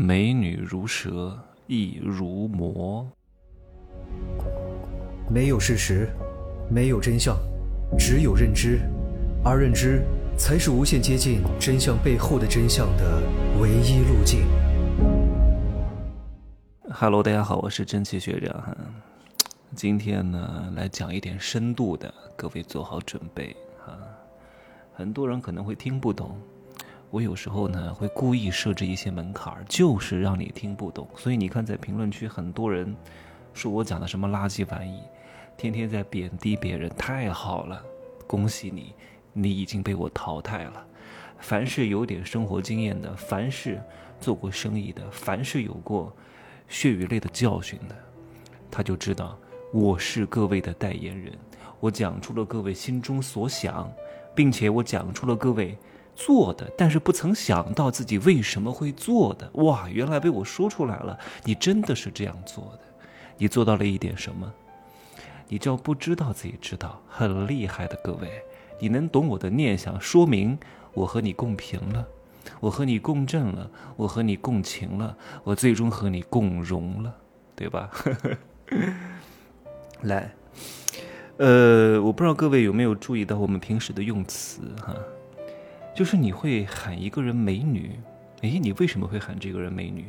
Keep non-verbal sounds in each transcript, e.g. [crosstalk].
美女如蛇，亦如魔。没有事实，没有真相，只有认知，而认知才是无限接近真相背后的真相的唯一路径。Hello，大家好，我是真奇学长哈。今天呢，来讲一点深度的，各位做好准备哈。很多人可能会听不懂。我有时候呢会故意设置一些门槛，就是让你听不懂。所以你看，在评论区很多人说我讲的什么垃圾玩意，天天在贬低别人，太好了，恭喜你，你已经被我淘汰了。凡是有点生活经验的，凡是做过生意的，凡是有过血与泪的教训的，他就知道我是各位的代言人。我讲出了各位心中所想，并且我讲出了各位。做的，但是不曾想到自己为什么会做的。哇，原来被我说出来了！你真的是这样做的，你做到了一点什么？你就不知道自己知道，很厉害的各位。你能懂我的念想，说明我和你共频了，我和你共振了，我和你共情了，我最终和你共荣了，对吧？[laughs] 来，呃，我不知道各位有没有注意到我们平时的用词哈。就是你会喊一个人美女，诶，你为什么会喊这个人美女？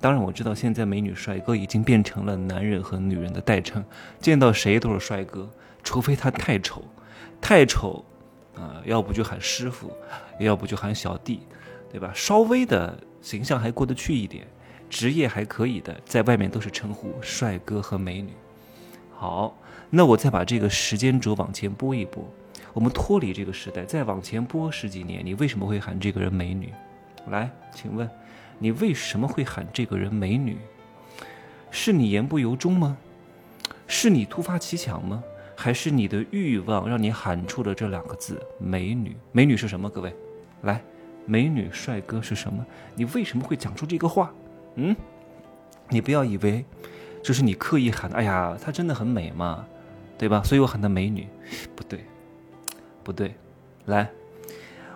当然我知道现在美女帅哥已经变成了男人和女人的代称，见到谁都是帅哥，除非他太丑，太丑，啊，要不就喊师傅，要不就喊小弟，对吧？稍微的形象还过得去一点，职业还可以的，在外面都是称呼帅哥和美女。好，那我再把这个时间轴往前拨一拨。我们脱离这个时代，再往前拨十几年，你为什么会喊这个人美女？来，请问，你为什么会喊这个人美女？是你言不由衷吗？是你突发奇想吗？还是你的欲望让你喊出了这两个字“美女”？美女是什么？各位，来，美女帅哥是什么？你为什么会讲出这个话？嗯，你不要以为，这是你刻意喊的。哎呀，她真的很美嘛，对吧？所以我喊她美女，不对。不对，来，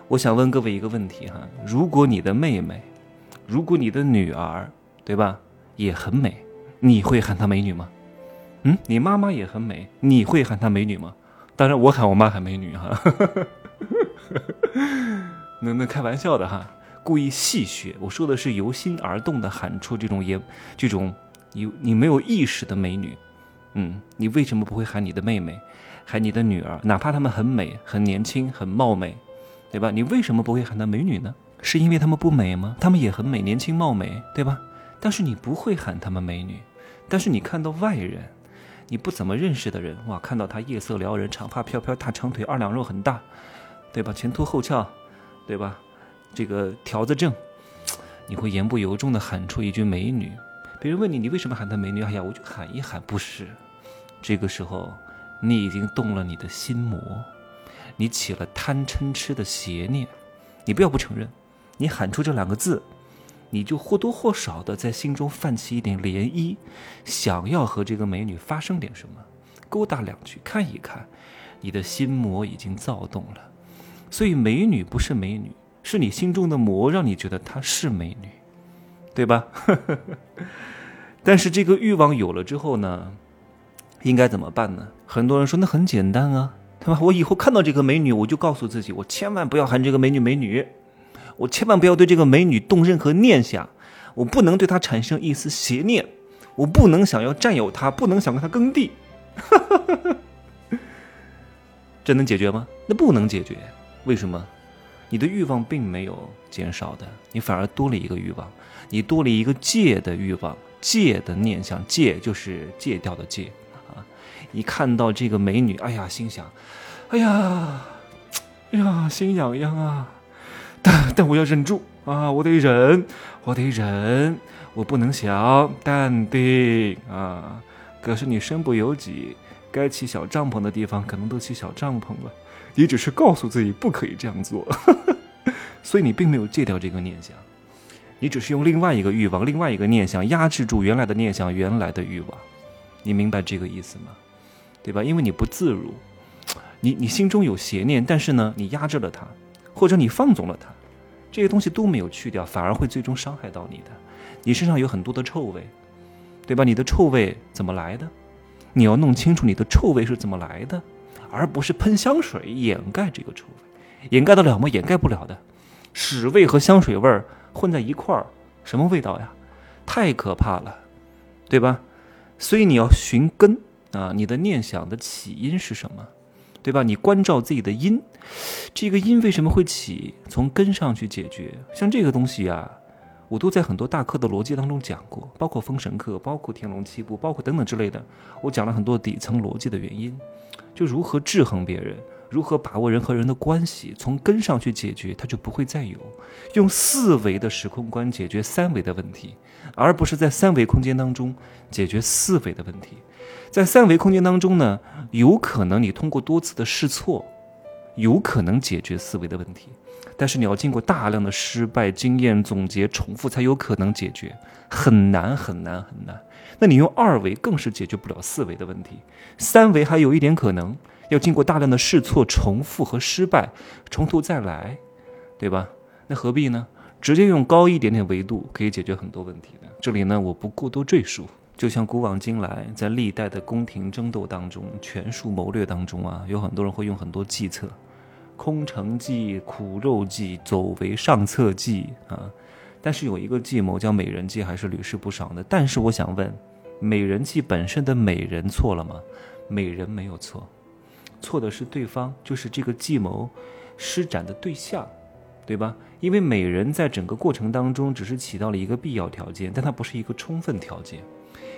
我想问各位一个问题哈：如果你的妹妹，如果你的女儿，对吧，也很美，你会喊她美女吗？嗯，你妈妈也很美，你会喊她美女吗？当然，我喊我妈喊美女哈，[laughs] 那那开玩笑的哈，故意戏谑。我说的是由心而动的喊出这种也这种有你没有意识的美女。嗯，你为什么不会喊你的妹妹？喊你的女儿，哪怕她们很美、很年轻、很貌美，对吧？你为什么不会喊她美女呢？是因为她们不美吗？她们也很美、年轻、貌美，对吧？但是你不会喊她们美女。但是你看到外人，你不怎么认识的人，哇，看到她夜色撩人，长发飘飘，大长腿，二两肉很大，对吧？前凸后翘，对吧？这个条子正，你会言不由衷地喊出一句美女。别人问你，你为什么喊她美女？哎呀，我就喊一喊，不是。这个时候。你已经动了你的心魔，你起了贪嗔痴的邪念，你不要不承认，你喊出这两个字，你就或多或少的在心中泛起一点涟漪，想要和这个美女发生点什么，勾搭两句，看一看，你的心魔已经躁动了，所以美女不是美女，是你心中的魔让你觉得她是美女，对吧？[laughs] 但是这个欲望有了之后呢？应该怎么办呢？很多人说那很简单啊，对吧？我以后看到这个美女，我就告诉自己，我千万不要喊这个美女美女，我千万不要对这个美女动任何念想，我不能对她产生一丝邪念，我不能想要占有她，不能想跟她耕地。[laughs] 这能解决吗？那不能解决。为什么？你的欲望并没有减少的，你反而多了一个欲望，你多了一个戒的欲望，戒的念想，戒就是戒掉的戒。一看到这个美女，哎呀，心想，哎呀，哎呀，心痒痒啊！但但我要忍住啊，我得忍，我得忍，我不能想，淡定啊！可是你身不由己，该起小帐篷的地方可能都起小帐篷了。你只是告诉自己不可以这样做，[laughs] 所以你并没有戒掉这个念想，你只是用另外一个欲望、另外一个念想压制住原来的念想、原来的欲望。你明白这个意思吗？对吧？因为你不自如，你你心中有邪念，但是呢，你压制了它，或者你放纵了它，这些东西都没有去掉，反而会最终伤害到你的。你身上有很多的臭味，对吧？你的臭味怎么来的？你要弄清楚你的臭味是怎么来的，而不是喷香水掩盖这个臭味，掩盖得了吗？掩盖不了的。屎味和香水味混在一块儿，什么味道呀？太可怕了，对吧？所以你要寻根啊，你的念想的起因是什么？对吧？你关照自己的因，这个因为什么会起？从根上去解决。像这个东西啊，我都在很多大课的逻辑当中讲过，包括封神课，包括天龙七部，包括等等之类的，我讲了很多底层逻辑的原因，就如何制衡别人。如何把握人和人的关系，从根上去解决，它就不会再有用四维的时空观解决三维的问题，而不是在三维空间当中解决四维的问题。在三维空间当中呢，有可能你通过多次的试错，有可能解决思维的问题，但是你要经过大量的失败经验总结重复，才有可能解决，很难很难很难。那你用二维更是解决不了四维的问题，三维还有一点可能。要经过大量的试错、重复和失败，从头再来，对吧？那何必呢？直接用高一点点维度可以解决很多问题的。这里呢，我不过多赘述。就像古往今来，在历代的宫廷争斗当中、权术谋略当中啊，有很多人会用很多计策，空城计、苦肉计、走为上策计啊。但是有一个计谋叫美人计，还是屡试不爽的。但是我想问，美人计本身的美人错了吗？美人没有错。错的是对方，就是这个计谋施展的对象，对吧？因为美人在整个过程当中只是起到了一个必要条件，但它不是一个充分条件。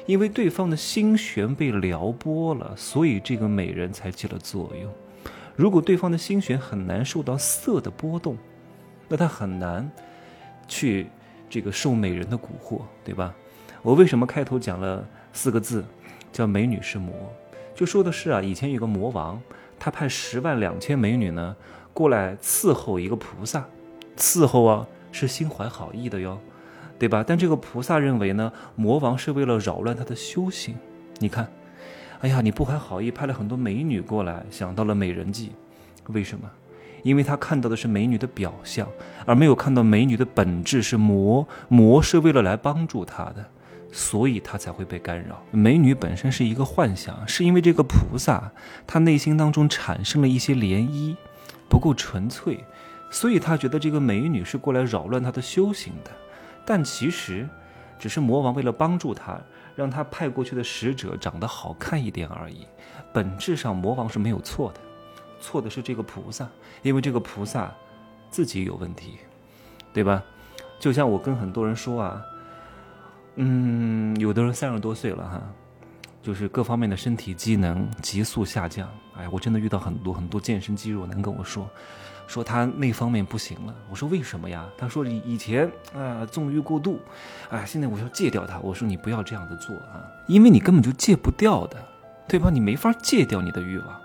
因为对方的心弦被撩拨了，所以这个美人才起了作用。如果对方的心弦很难受到色的波动，那他很难去这个受美人的蛊惑，对吧？我为什么开头讲了四个字，叫美女是魔？就说的是啊，以前有个魔王，他派十万两千美女呢过来伺候一个菩萨，伺候啊是心怀好意的哟，对吧？但这个菩萨认为呢，魔王是为了扰乱他的修行。你看，哎呀，你不怀好意，派了很多美女过来，想到了美人计，为什么？因为他看到的是美女的表象，而没有看到美女的本质是魔，魔是为了来帮助他的。所以他才会被干扰。美女本身是一个幻想，是因为这个菩萨他内心当中产生了一些涟漪，不够纯粹，所以他觉得这个美女是过来扰乱他的修行的。但其实，只是魔王为了帮助他，让他派过去的使者长得好看一点而已。本质上魔王是没有错的，错的是这个菩萨，因为这个菩萨自己有问题，对吧？就像我跟很多人说啊。嗯，有的人三十多岁了哈，就是各方面的身体机能急速下降。哎，我真的遇到很多很多健身肌肉男跟我说，说他那方面不行了。我说为什么呀？他说以以前啊纵欲过度，哎，现在我要戒掉它。我说你不要这样子做啊，因为你根本就戒不掉的，对吧？你没法戒掉你的欲望，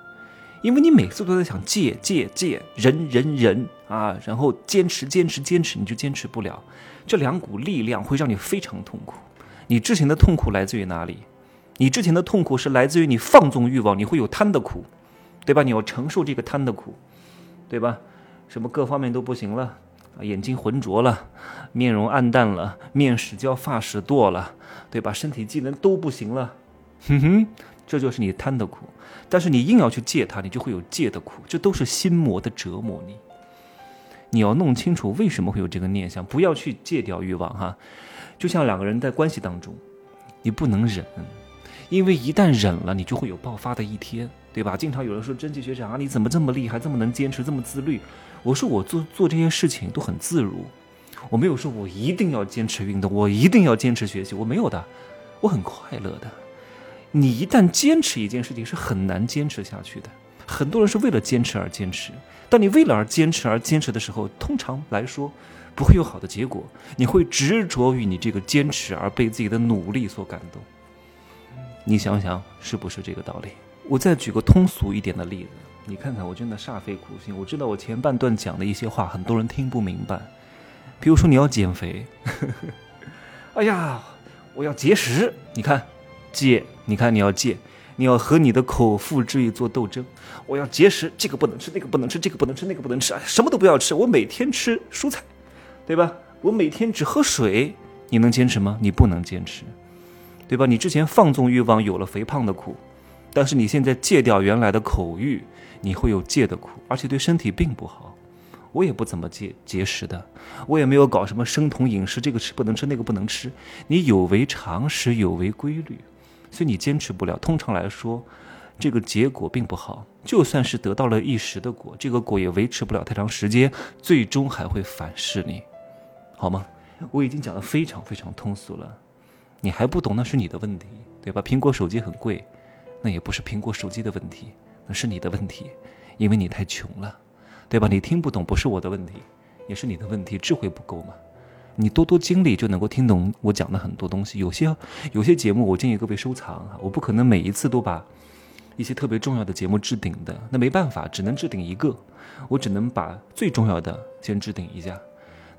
因为你每次都在想戒戒戒，忍忍忍啊，然后坚持坚持坚持，你就坚持不了。这两股力量会让你非常痛苦。你之前的痛苦来自于哪里？你之前的痛苦是来自于你放纵欲望，你会有贪的苦，对吧？你要承受这个贪的苦，对吧？什么各方面都不行了，眼睛浑浊了，面容暗淡了，面屎焦，发屎堕了，对吧？身体机能都不行了，哼哼，这就是你贪的苦。但是你硬要去戒它，你就会有戒的苦，这都是心魔的折磨你。你要弄清楚为什么会有这个念想，不要去戒掉欲望哈。就像两个人在关系当中，你不能忍，因为一旦忍了，你就会有爆发的一天，对吧？经常有人说真气学长啊，你怎么这么厉害，这么能坚持，这么自律？我说我做做这些事情都很自如，我没有说我一定要坚持运动，我一定要坚持学习，我没有的，我很快乐的。你一旦坚持一件事情，是很难坚持下去的。很多人是为了坚持而坚持，当你为了而坚持而坚持的时候，通常来说不会有好的结果。你会执着于你这个坚持而被自己的努力所感动。你想想是不是这个道理？我再举个通俗一点的例子，你看看，我真的煞费苦心。我知道我前半段讲的一些话，很多人听不明白。比如说你要减肥，呵 [laughs] 呵哎呀，我要节食，你看戒，你看你要戒。你要和你的口腹之欲做斗争，我要节食，这个不能吃，那个不能吃，这个不能吃，那个不能吃，哎，什么都不要吃，我每天吃蔬菜，对吧？我每天只喝水，你能坚持吗？你不能坚持，对吧？你之前放纵欲望有了肥胖的苦，但是你现在戒掉原来的口欲，你会有戒的苦，而且对身体并不好。我也不怎么节节食的，我也没有搞什么生酮饮食，这个吃不能吃，那个不能吃。你有违常识，有违规律，所以你坚持不了。通常来说，这个结果并不好。就算是得到了一时的果，这个果也维持不了太长时间，最终还会反噬你，好吗？我已经讲的非常非常通俗了，你还不懂那是你的问题，对吧？苹果手机很贵，那也不是苹果手机的问题，那是你的问题，因为你太穷了。对吧？你听不懂不是我的问题，也是你的问题，智慧不够嘛。你多多经历就能够听懂我讲的很多东西。有些有些节目我建议各位收藏哈，我不可能每一次都把一些特别重要的节目置顶的，那没办法，只能置顶一个，我只能把最重要的先置顶一下。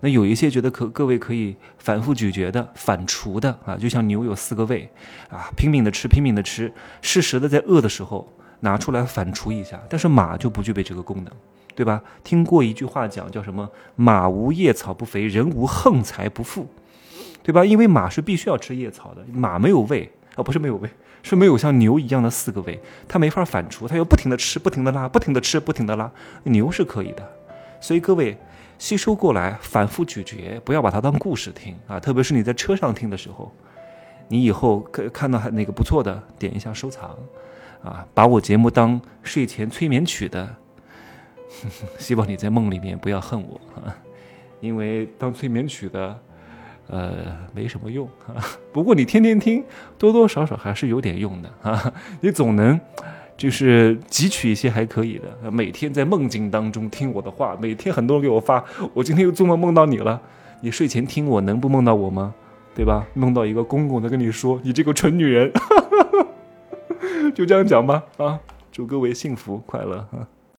那有一些觉得可各位可以反复咀嚼的、反刍的啊，就像牛有四个胃啊，拼命的吃，拼命的吃，适时的在饿的时候拿出来反刍一下。但是马就不具备这个功能。对吧？听过一句话讲叫什么？马无夜草不肥，人无横财不富，对吧？因为马是必须要吃夜草的，马没有胃啊，不是没有胃，是没有像牛一样的四个胃，它没法反刍，它要不停的吃，不停的拉，不停的吃，不停的拉。牛是可以的，所以各位吸收过来，反复咀嚼，不要把它当故事听啊！特别是你在车上听的时候，你以后看看到哪个不错的，点一下收藏啊，把我节目当睡前催眠曲的。[laughs] 希望你在梦里面不要恨我啊，[laughs] 因为当催眠曲的，呃，没什么用啊。[laughs] 不过你天天听，多多少少还是有点用的啊。你总能就是汲取一些还可以的。每天在梦境当中听我的话，每天很多人给我发，我今天又做梦梦到你了。你睡前听我能不梦到我吗？对吧？梦到一个公公在跟你说，你这个蠢女人，[laughs] 就这样讲吧啊。祝各位幸福快乐啊。